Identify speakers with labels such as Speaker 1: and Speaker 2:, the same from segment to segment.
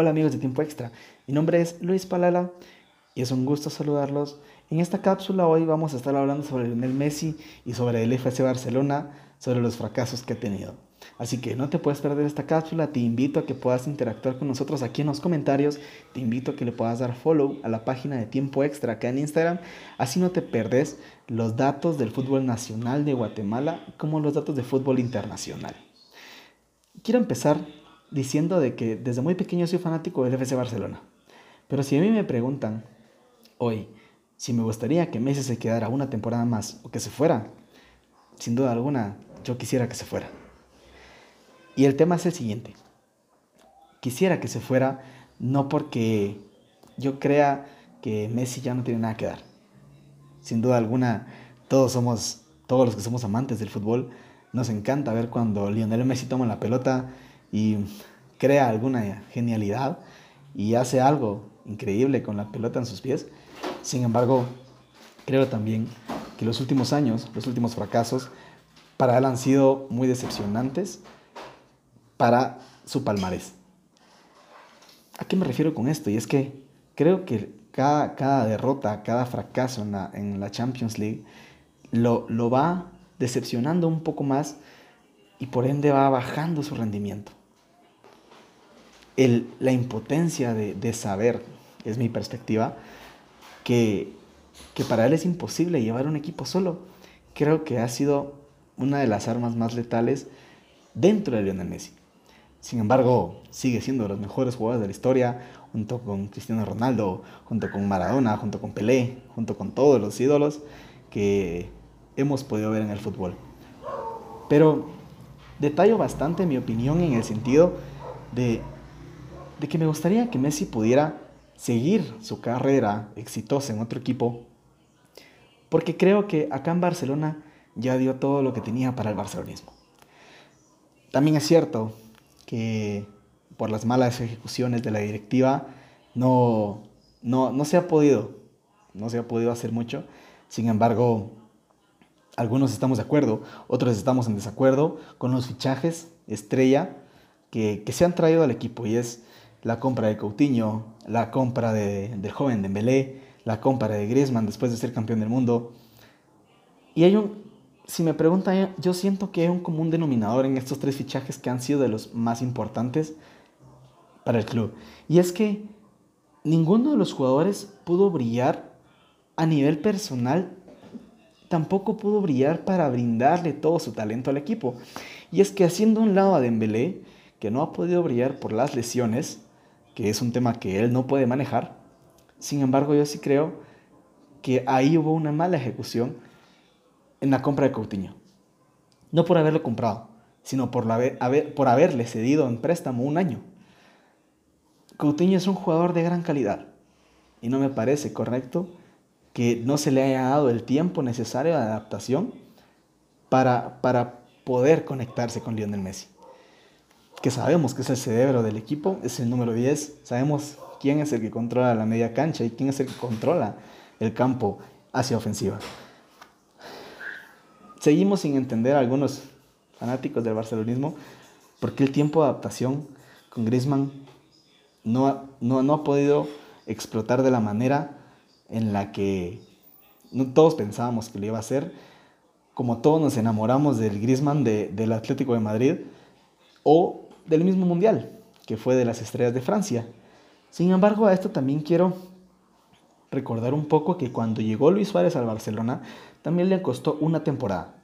Speaker 1: Hola amigos de Tiempo Extra, mi nombre es Luis Palala y es un gusto saludarlos. En esta cápsula hoy vamos a estar hablando sobre Lionel Messi y sobre el FC Barcelona, sobre los fracasos que ha tenido. Así que no te puedes perder esta cápsula, te invito a que puedas interactuar con nosotros aquí en los comentarios, te invito a que le puedas dar follow a la página de Tiempo Extra acá en Instagram, así no te perdes los datos del fútbol nacional de Guatemala como los datos de fútbol internacional. Quiero empezar diciendo de que desde muy pequeño soy fanático del FC Barcelona. Pero si a mí me preguntan hoy si me gustaría que Messi se quedara una temporada más o que se fuera, sin duda alguna yo quisiera que se fuera. Y el tema es el siguiente. Quisiera que se fuera no porque yo crea que Messi ya no tiene nada que dar. Sin duda alguna, todos somos, todos los que somos amantes del fútbol, nos encanta ver cuando Lionel Messi toma la pelota y crea alguna genialidad y hace algo increíble con la pelota en sus pies. Sin embargo, creo también que los últimos años, los últimos fracasos, para él han sido muy decepcionantes para su palmarés. ¿A qué me refiero con esto? Y es que creo que cada, cada derrota, cada fracaso en la, en la Champions League lo, lo va decepcionando un poco más y por ende va bajando su rendimiento la impotencia de, saber, es mi perspectiva, que, que para él es imposible llevar un equipo solo. Creo que ha sido una de las armas más letales dentro de Lionel Messi. Sin embargo, sigue siendo de los mejores jugadores de la historia, junto con Cristiano Ronaldo, junto con Maradona, junto con Pelé, junto con todos los ídolos que hemos podido ver en el fútbol. Pero detallo bastante mi opinión en el sentido de de que me gustaría que Messi pudiera seguir su carrera exitosa en otro equipo, porque creo que acá en Barcelona ya dio todo lo que tenía para el barcelonismo. También es cierto que por las malas ejecuciones de la directiva no, no, no se ha podido, no se ha podido hacer mucho. Sin embargo, algunos estamos de acuerdo, otros estamos en desacuerdo con los fichajes estrella que, que se han traído al equipo y es la compra de Coutinho, la compra de, del joven Dembélé, la compra de Griezmann después de ser campeón del mundo. Y hay un, si me preguntan, yo siento que hay un común denominador en estos tres fichajes que han sido de los más importantes para el club. Y es que ninguno de los jugadores pudo brillar a nivel personal, tampoco pudo brillar para brindarle todo su talento al equipo. Y es que haciendo un lado a Dembélé, que no ha podido brillar por las lesiones, que es un tema que él no puede manejar. Sin embargo, yo sí creo que ahí hubo una mala ejecución en la compra de Coutinho. No por haberlo comprado, sino por, por haberle cedido en préstamo un año. Coutinho es un jugador de gran calidad y no me parece correcto que no se le haya dado el tiempo necesario de adaptación para, para poder conectarse con Lionel Messi que sabemos que es el cerebro del equipo, es el número 10. Sabemos quién es el que controla la media cancha y quién es el que controla el campo hacia ofensiva. Seguimos sin entender algunos fanáticos del barcelonismo por qué el tiempo de adaptación con Griezmann no ha, no, ha podido explotar de la manera en la que todos pensábamos que lo iba a hacer. Como todos nos enamoramos del Griezmann del Atlético de Madrid, o del mismo mundial, que fue de las estrellas de Francia. Sin embargo, a esto también quiero recordar un poco que cuando llegó Luis Suárez al Barcelona, también le costó una temporada.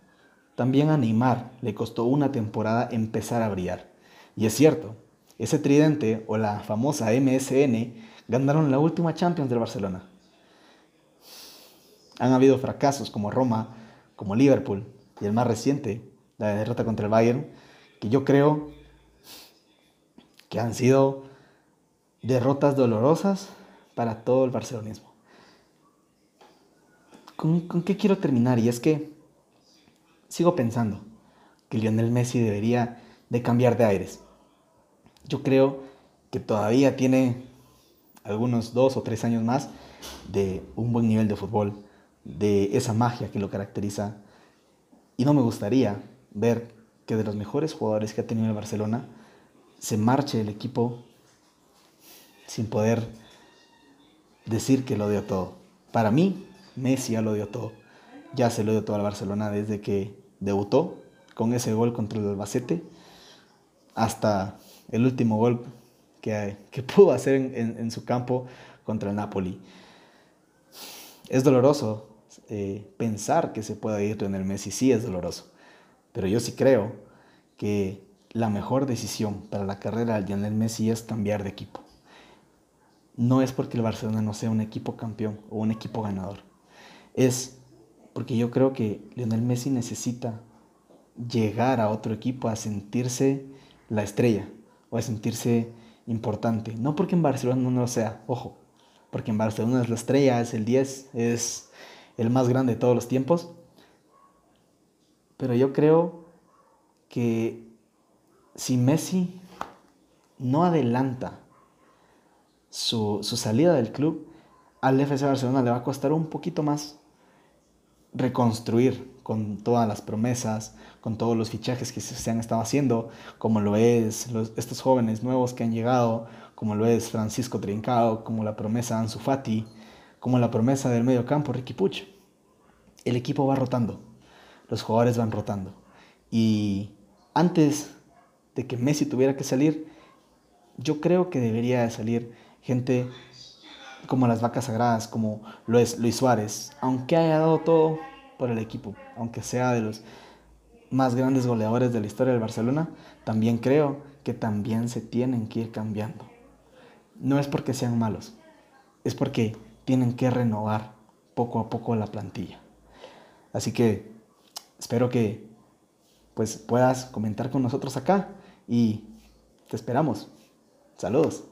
Speaker 1: También a Neymar le costó una temporada empezar a brillar. Y es cierto, ese tridente o la famosa MSN ganaron la última Champions del Barcelona. Han habido fracasos como Roma, como Liverpool y el más reciente, la derrota contra el Bayern, que yo creo que han sido derrotas dolorosas para todo el barcelonismo. ¿Con, ¿Con, qué quiero terminar? Y es que sigo pensando que Lionel Messi debería de cambiar de aires. Yo creo que todavía tiene algunos dos o tres años más de un buen nivel de fútbol, de esa magia que lo caracteriza. Y no me gustaría ver que de los mejores jugadores que ha tenido el Barcelona, se marche el equipo sin poder decir que lo dio todo. Para mí, Messi ya lo dio todo. Ya se lo dio todo al Barcelona desde que debutó con ese gol contra el Albacete hasta el último gol que, pudo hacer en, su campo contra el Napoli. Es doloroso eh, pensar que se pueda ir el Messi, sí es doloroso, pero yo sí creo que la mejor decisión para la carrera de Lionel Messi es cambiar de equipo. No es porque el Barcelona no sea un equipo campeón o un equipo ganador. Es porque yo creo que Lionel Messi necesita llegar a otro equipo a sentirse la estrella o a sentirse importante. No porque en Barcelona no lo sea, ojo, porque en Barcelona es la estrella, es el 10, es el más grande de todos los tiempos. Pero yo creo que si Messi no adelanta su, su salida del club, al FC Barcelona le va a costar un poquito más reconstruir con todas las promesas, con todos los fichajes que se han estado haciendo, como lo es estos jóvenes nuevos que han llegado, como lo es Francisco Trincao, como la promesa Ansu Fati, como la promesa del medio campo Ricky Puch. El equipo va rotando, los jugadores van rotando. Y antes de que Messi tuviera que salir, yo creo que debería salir gente como las vacas sagradas, como Luis Suárez, aunque haya dado todo por el equipo, aunque sea de los más grandes goleadores de la historia del Barcelona, también creo que también se tienen que ir cambiando. No es porque sean malos, es porque tienen que renovar poco a poco la plantilla. Así que espero que pues puedas comentar con nosotros acá y te esperamos. Saludos.